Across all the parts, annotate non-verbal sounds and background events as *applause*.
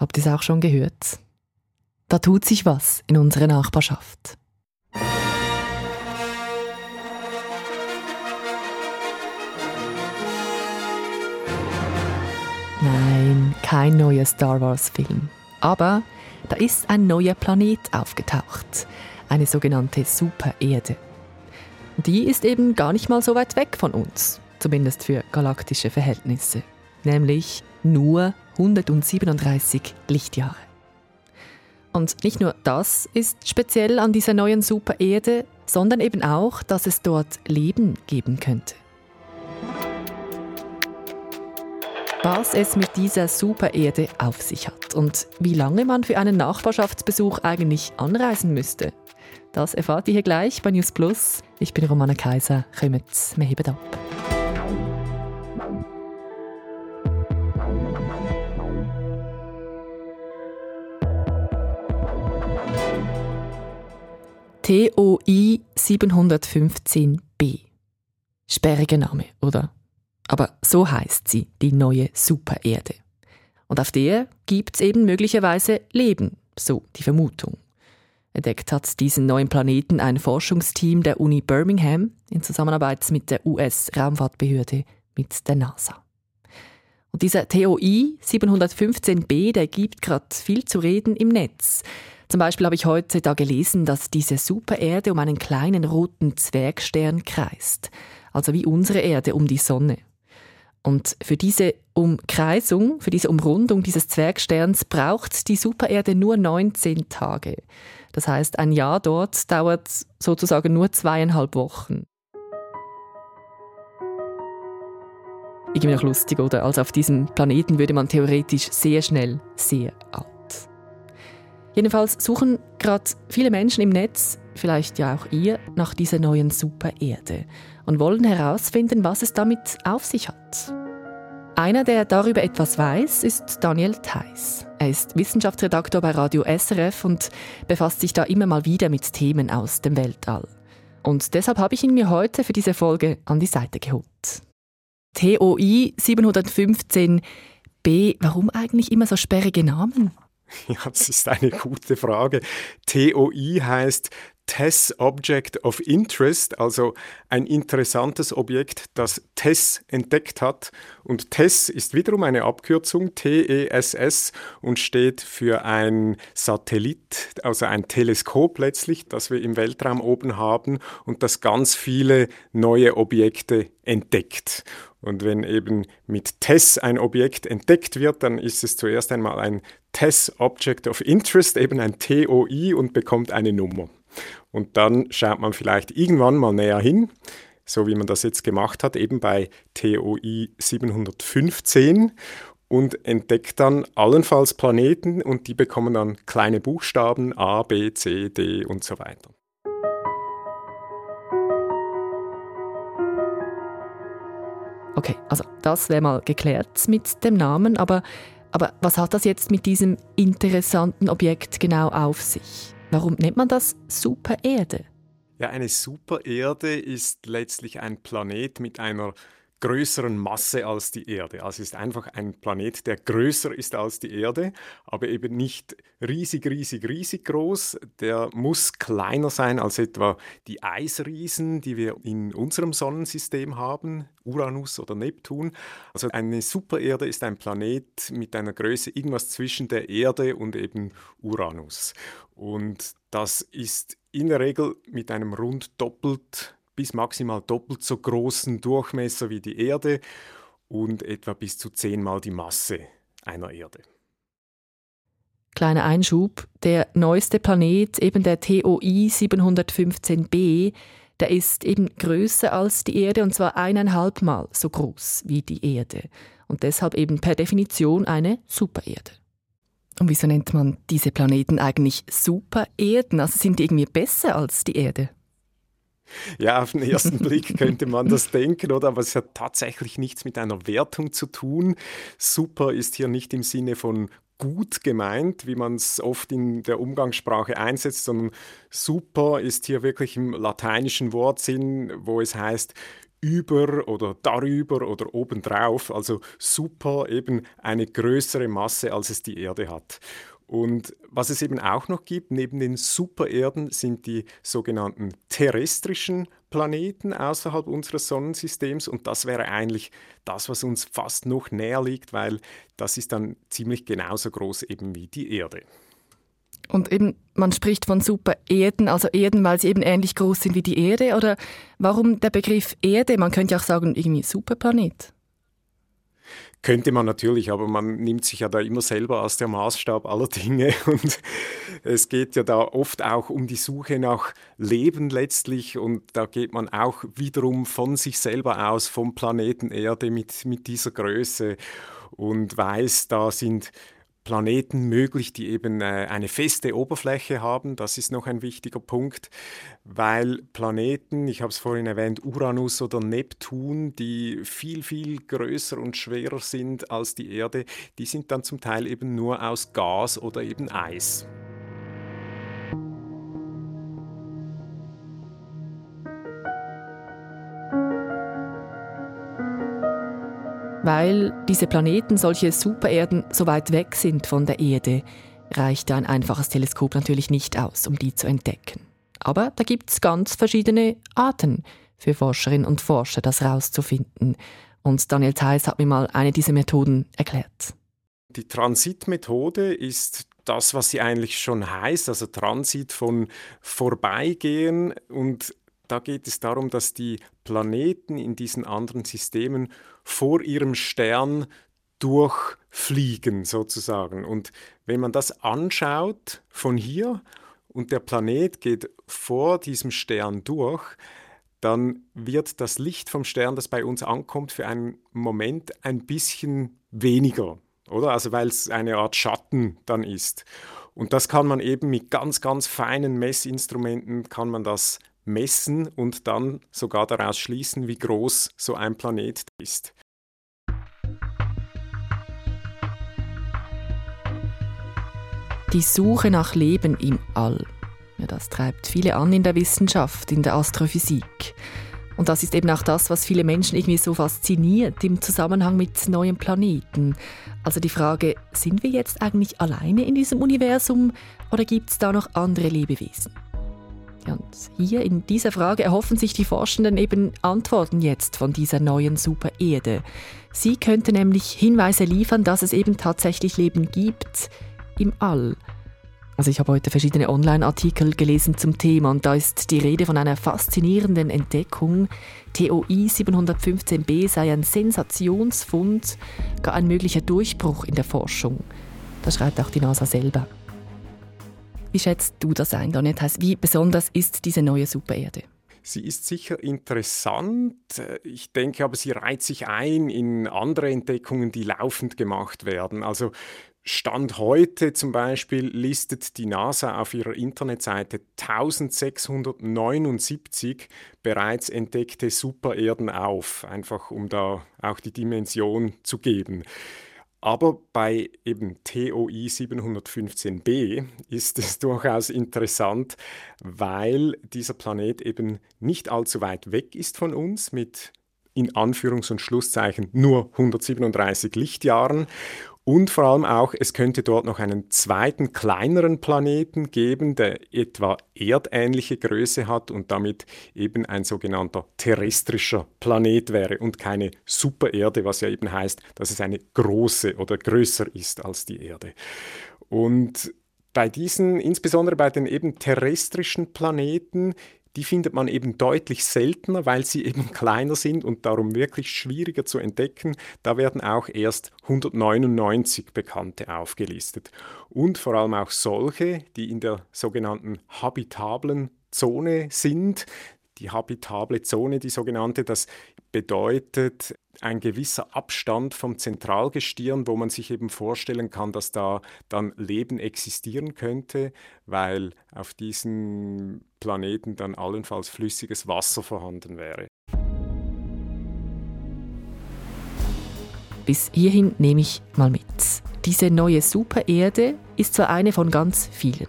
Habt ihr es auch schon gehört? Da tut sich was in unserer Nachbarschaft. Nein, kein neuer Star Wars-Film. Aber da ist ein neuer Planet aufgetaucht, eine sogenannte Supererde. Die ist eben gar nicht mal so weit weg von uns, zumindest für galaktische Verhältnisse, nämlich nur 137 Lichtjahre. Und nicht nur das ist speziell an dieser neuen Supererde, sondern eben auch, dass es dort Leben geben könnte. Was es mit dieser Supererde auf sich hat und wie lange man für einen Nachbarschaftsbesuch eigentlich anreisen müsste, das erfahrt ihr hier gleich bei News Plus. Ich bin Romana Kaiser, kommt, wir heben ab. TOI 715b. Sperriger Name, oder? Aber so heißt sie, die neue Supererde. Und auf der gibt es eben möglicherweise Leben, so die Vermutung. Entdeckt hat diesen neuen Planeten ein Forschungsteam der Uni Birmingham in Zusammenarbeit mit der US-Raumfahrtbehörde, mit der NASA. Und dieser TOI 715b, der gibt gerade viel zu reden im Netz. Zum Beispiel habe ich heute da gelesen, dass diese Supererde um einen kleinen roten Zwergstern kreist. Also wie unsere Erde um die Sonne. Und für diese Umkreisung, für diese Umrundung dieses Zwergsterns braucht die Supererde nur 19 Tage. Das heißt, ein Jahr dort dauert sozusagen nur zweieinhalb Wochen. Irgendwie noch lustig, oder? Also auf diesem Planeten würde man theoretisch sehr schnell sehr alt. Jedenfalls suchen gerade viele Menschen im Netz, vielleicht ja auch ihr, nach dieser neuen Supererde und wollen herausfinden, was es damit auf sich hat. Einer, der darüber etwas weiß, ist Daniel Theiss. Er ist Wissenschaftsredaktor bei Radio SRF und befasst sich da immer mal wieder mit Themen aus dem Weltall. Und deshalb habe ich ihn mir heute für diese Folge an die Seite geholt. TOI 715b, warum eigentlich immer so sperrige Namen? *laughs* Ja, das ist eine gute Frage. TOI heißt TESS Object of Interest, also ein interessantes Objekt, das TESS entdeckt hat. Und TESS ist wiederum eine Abkürzung, T-E-S-S, und steht für ein Satellit, also ein Teleskop letztlich, das wir im Weltraum oben haben und das ganz viele neue Objekte entdeckt. Und wenn eben mit TESS ein Objekt entdeckt wird, dann ist es zuerst einmal ein TESS Object of Interest, eben ein TOI und bekommt eine Nummer. Und dann schaut man vielleicht irgendwann mal näher hin, so wie man das jetzt gemacht hat, eben bei TOI 715 und entdeckt dann allenfalls Planeten und die bekommen dann kleine Buchstaben A, B, C, D und so weiter. Okay, also das wäre mal geklärt mit dem Namen, aber, aber was hat das jetzt mit diesem interessanten Objekt genau auf sich? Warum nennt man das Supererde? Ja, eine Supererde ist letztlich ein Planet mit einer größeren Masse als die Erde. Also ist einfach ein Planet, der größer ist als die Erde, aber eben nicht riesig, riesig, riesig groß. Der muss kleiner sein als etwa die Eisriesen, die wir in unserem Sonnensystem haben, Uranus oder Neptun. Also eine Supererde ist ein Planet mit einer Größe irgendwas zwischen der Erde und eben Uranus. Und das ist in der Regel mit einem rund doppelt bis maximal doppelt so großen Durchmesser wie die Erde und etwa bis zu zehnmal die Masse einer Erde. Kleiner Einschub, der neueste Planet, eben der TOI 715b, der ist eben größer als die Erde und zwar eineinhalb Mal so groß wie die Erde und deshalb eben per Definition eine Supererde. Und wieso nennt man diese Planeten eigentlich Supererden? Also sind die irgendwie besser als die Erde? Ja, auf den ersten Blick *laughs* könnte man das denken, oder? Aber es hat tatsächlich nichts mit einer Wertung zu tun. Super ist hier nicht im Sinne von gut gemeint, wie man es oft in der Umgangssprache einsetzt, sondern super ist hier wirklich im lateinischen Wortsinn, wo es heißt über oder darüber oder obendrauf, also super eben eine größere Masse, als es die Erde hat. Und was es eben auch noch gibt, neben den Supererden, sind die sogenannten terrestrischen Planeten außerhalb unseres Sonnensystems. Und das wäre eigentlich das, was uns fast noch näher liegt, weil das ist dann ziemlich genauso groß eben wie die Erde. Und eben, man spricht von Supererden, also Erden, weil sie eben ähnlich groß sind wie die Erde. Oder warum der Begriff Erde? Man könnte auch sagen, irgendwie Superplanet. Könnte man natürlich, aber man nimmt sich ja da immer selber als der Maßstab aller Dinge. *laughs* Und es geht ja da oft auch um die Suche nach Leben letztlich. Und da geht man auch wiederum von sich selber aus, vom Planeten Erde mit, mit dieser Größe und weiß, da sind Planeten möglich, die eben äh, eine feste Oberfläche haben. Das ist noch ein wichtiger Punkt, weil Planeten, ich habe es vorhin erwähnt, Uranus oder Neptun, die viel, viel größer und schwerer sind als die Erde, die sind dann zum Teil eben nur aus Gas oder eben Eis. Weil diese Planeten, solche Supererden, so weit weg sind von der Erde, reicht ein einfaches Teleskop natürlich nicht aus, um die zu entdecken. Aber da gibt es ganz verschiedene Arten für Forscherinnen und Forscher, das herauszufinden. Und Daniel Theiss hat mir mal eine dieser Methoden erklärt. Die Transitmethode ist das, was sie eigentlich schon heißt, also Transit von Vorbeigehen. Und da geht es darum, dass die Planeten in diesen anderen Systemen vor ihrem Stern durchfliegen sozusagen. Und wenn man das anschaut von hier und der Planet geht vor diesem Stern durch, dann wird das Licht vom Stern, das bei uns ankommt, für einen Moment ein bisschen weniger, oder? Also weil es eine Art Schatten dann ist. Und das kann man eben mit ganz, ganz feinen Messinstrumenten kann man das messen und dann sogar daraus schließen, wie groß so ein Planet ist. Die Suche nach Leben im All. Ja, das treibt viele an in der Wissenschaft, in der Astrophysik. Und das ist eben auch das, was viele Menschen irgendwie so fasziniert im Zusammenhang mit neuen Planeten. Also die Frage, sind wir jetzt eigentlich alleine in diesem Universum oder gibt es da noch andere Lebewesen? Ja, und hier in dieser Frage erhoffen sich die Forschenden eben Antworten jetzt von dieser neuen Supererde. Sie könnte nämlich Hinweise liefern, dass es eben tatsächlich Leben gibt, im All. Also ich habe heute verschiedene Online-Artikel gelesen zum Thema und da ist die Rede von einer faszinierenden Entdeckung. TOI 715b sei ein Sensationsfund, gar ein möglicher Durchbruch in der Forschung. Das schreibt auch die NASA selber. Wie schätzt du das ein, Donette? Wie besonders ist diese neue Supererde? Sie ist sicher interessant. Ich denke aber, sie reiht sich ein in andere Entdeckungen, die laufend gemacht werden. Also Stand heute zum Beispiel listet die NASA auf ihrer Internetseite 1679 bereits entdeckte Supererden auf, einfach um da auch die Dimension zu geben. Aber bei eben TOI 715b ist es *laughs* durchaus interessant, weil dieser Planet eben nicht allzu weit weg ist von uns mit in Anführungs- und Schlusszeichen nur 137 Lichtjahren und vor allem auch, es könnte dort noch einen zweiten, kleineren Planeten geben, der etwa erdähnliche Größe hat und damit eben ein sogenannter terrestrischer Planet wäre und keine Supererde, was ja eben heißt, dass es eine große oder größer ist als die Erde. Und bei diesen, insbesondere bei den eben terrestrischen Planeten, die findet man eben deutlich seltener, weil sie eben *laughs* kleiner sind und darum wirklich schwieriger zu entdecken. Da werden auch erst 199 Bekannte aufgelistet. Und vor allem auch solche, die in der sogenannten habitablen Zone sind. Die habitable Zone, die sogenannte, das bedeutet ein gewisser Abstand vom Zentralgestirn, wo man sich eben vorstellen kann, dass da dann Leben existieren könnte, weil auf diesen Planeten dann allenfalls flüssiges Wasser vorhanden wäre. Bis hierhin nehme ich mal mit. Diese neue Supererde ist zwar eine von ganz vielen.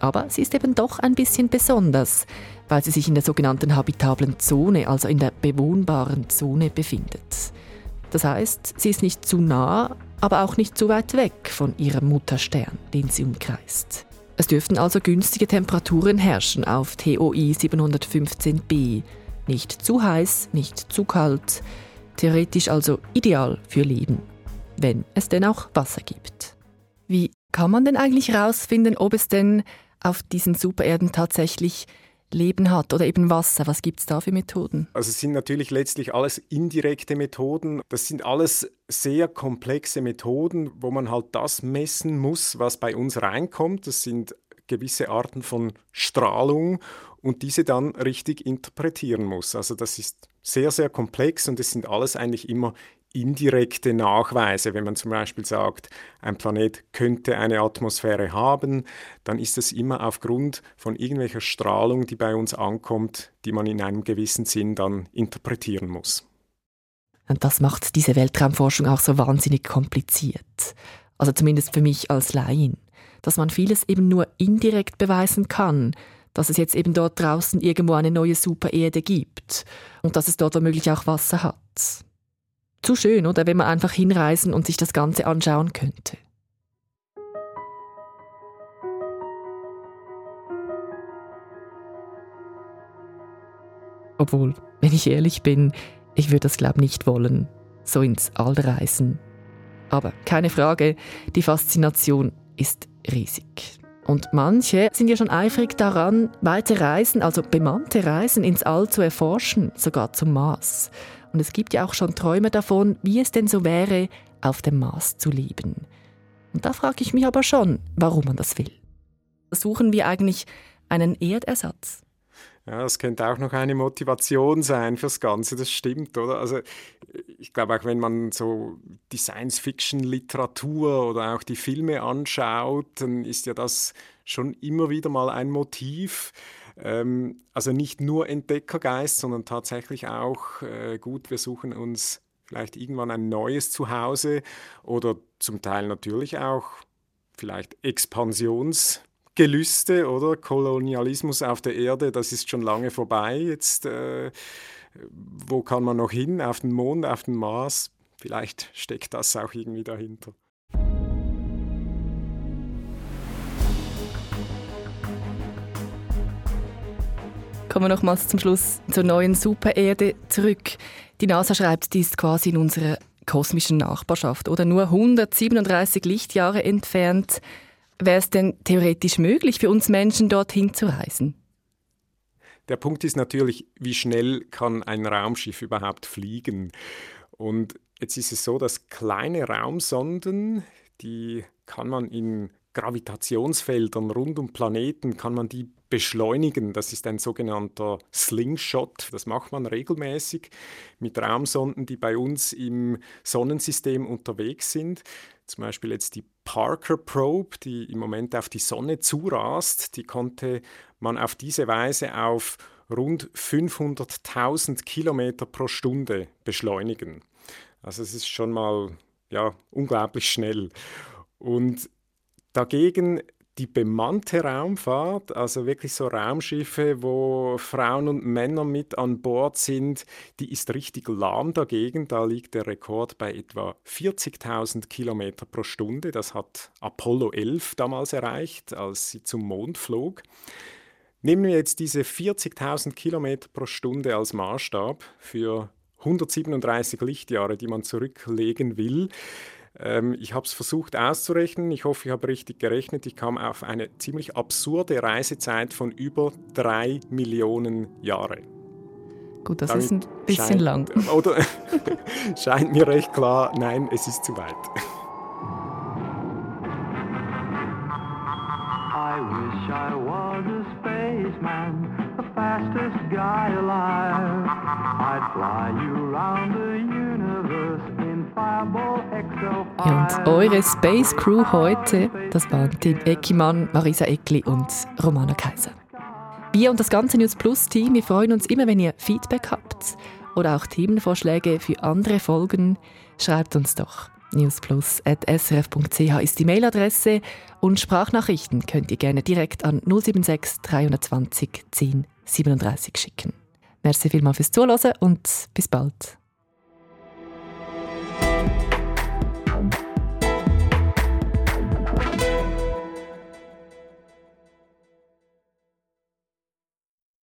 Aber sie ist eben doch ein bisschen besonders, weil sie sich in der sogenannten habitablen Zone, also in der bewohnbaren Zone befindet. Das heißt, sie ist nicht zu nah, aber auch nicht zu weit weg von ihrem Mutterstern, den sie umkreist. Es dürften also günstige Temperaturen herrschen auf TOI 715b. Nicht zu heiß, nicht zu kalt. Theoretisch also ideal für Leben, wenn es denn auch Wasser gibt. Wie kann man denn eigentlich herausfinden, ob es denn auf diesen Supererden tatsächlich Leben hat oder eben Wasser? Was gibt es da für Methoden? Also es sind natürlich letztlich alles indirekte Methoden. Das sind alles sehr komplexe Methoden, wo man halt das messen muss, was bei uns reinkommt. Das sind gewisse Arten von Strahlung und diese dann richtig interpretieren muss. Also das ist sehr, sehr komplex und es sind alles eigentlich immer indirekte Nachweise. Wenn man zum Beispiel sagt, ein Planet könnte eine Atmosphäre haben, dann ist das immer aufgrund von irgendwelcher Strahlung, die bei uns ankommt, die man in einem gewissen Sinn dann interpretieren muss. Und das macht diese Weltraumforschung auch so wahnsinnig kompliziert. Also zumindest für mich als Laien. Dass man vieles eben nur indirekt beweisen kann, dass es jetzt eben dort draußen irgendwo eine neue Supererde gibt und dass es dort womöglich auch Wasser hat. Zu schön, oder wenn man einfach hinreisen und sich das Ganze anschauen könnte. Obwohl, wenn ich ehrlich bin, ich würde das glaube nicht wollen, so ins All reisen. Aber keine Frage, die Faszination ist riesig. Und manche sind ja schon eifrig daran, weite Reisen, also bemannte Reisen ins All zu erforschen, sogar zum Mars. Und es gibt ja auch schon Träume davon, wie es denn so wäre, auf dem Mars zu leben. Und da frage ich mich aber schon, warum man das will. Suchen wir eigentlich einen Erdersatz? Ja, das könnte auch noch eine Motivation sein fürs Ganze, das stimmt, oder? Also ich glaube auch, wenn man so die Science-Fiction-Literatur oder auch die Filme anschaut, dann ist ja das schon immer wieder mal ein Motiv. Ähm, also nicht nur Entdeckergeist, sondern tatsächlich auch, äh, gut, wir suchen uns vielleicht irgendwann ein neues Zuhause oder zum Teil natürlich auch vielleicht Expansionsgelüste oder Kolonialismus auf der Erde, das ist schon lange vorbei. Jetzt, äh, wo kann man noch hin? Auf den Mond, auf den Mars? Vielleicht steckt das auch irgendwie dahinter. Kommen wir nochmals zum Schluss zur neuen Supererde zurück. Die NASA schreibt, die ist quasi in unserer kosmischen Nachbarschaft oder nur 137 Lichtjahre entfernt. Wäre es denn theoretisch möglich für uns Menschen dorthin zu reisen? Der Punkt ist natürlich, wie schnell kann ein Raumschiff überhaupt fliegen? Und jetzt ist es so, dass kleine Raumsonden, die kann man in Gravitationsfeldern rund um Planeten, kann man die beschleunigen. Das ist ein sogenannter Slingshot. Das macht man regelmäßig mit Raumsonden, die bei uns im Sonnensystem unterwegs sind. Zum Beispiel jetzt die Parker Probe, die im Moment auf die Sonne zurast. Die konnte man auf diese Weise auf rund 500.000 Kilometer pro Stunde beschleunigen. Also es ist schon mal ja, unglaublich schnell. Und dagegen die bemannte Raumfahrt, also wirklich so Raumschiffe, wo Frauen und Männer mit an Bord sind, die ist richtig lahm dagegen. Da liegt der Rekord bei etwa 40.000 Kilometer pro Stunde. Das hat Apollo 11 damals erreicht, als sie zum Mond flog. Nehmen wir jetzt diese 40.000 Kilometer pro Stunde als Maßstab für 137 Lichtjahre, die man zurücklegen will ähm, ich habe es versucht auszurechnen. Ich hoffe, ich habe richtig gerechnet. Ich kam auf eine ziemlich absurde Reisezeit von über drei Millionen Jahre. Gut, das Damit ist ein bisschen scheint, lang. *laughs* Oder *laughs* scheint mir recht klar, nein, es ist zu weit. I wish I was a spaceman, the fastest guy alive. I'd fly you around the universe ja, und eure Space Crew heute, das waren Tim Eckimann, Marisa Eckli und Romana Kaiser. Wir und das ganze News Plus Team, wir freuen uns immer, wenn ihr Feedback habt oder auch Themenvorschläge für andere Folgen. Schreibt uns doch. newsplus.srf.ch ist die Mailadresse und Sprachnachrichten könnt ihr gerne direkt an 076 320 10 37 schicken. Merci vielmals fürs Zuhören und bis bald.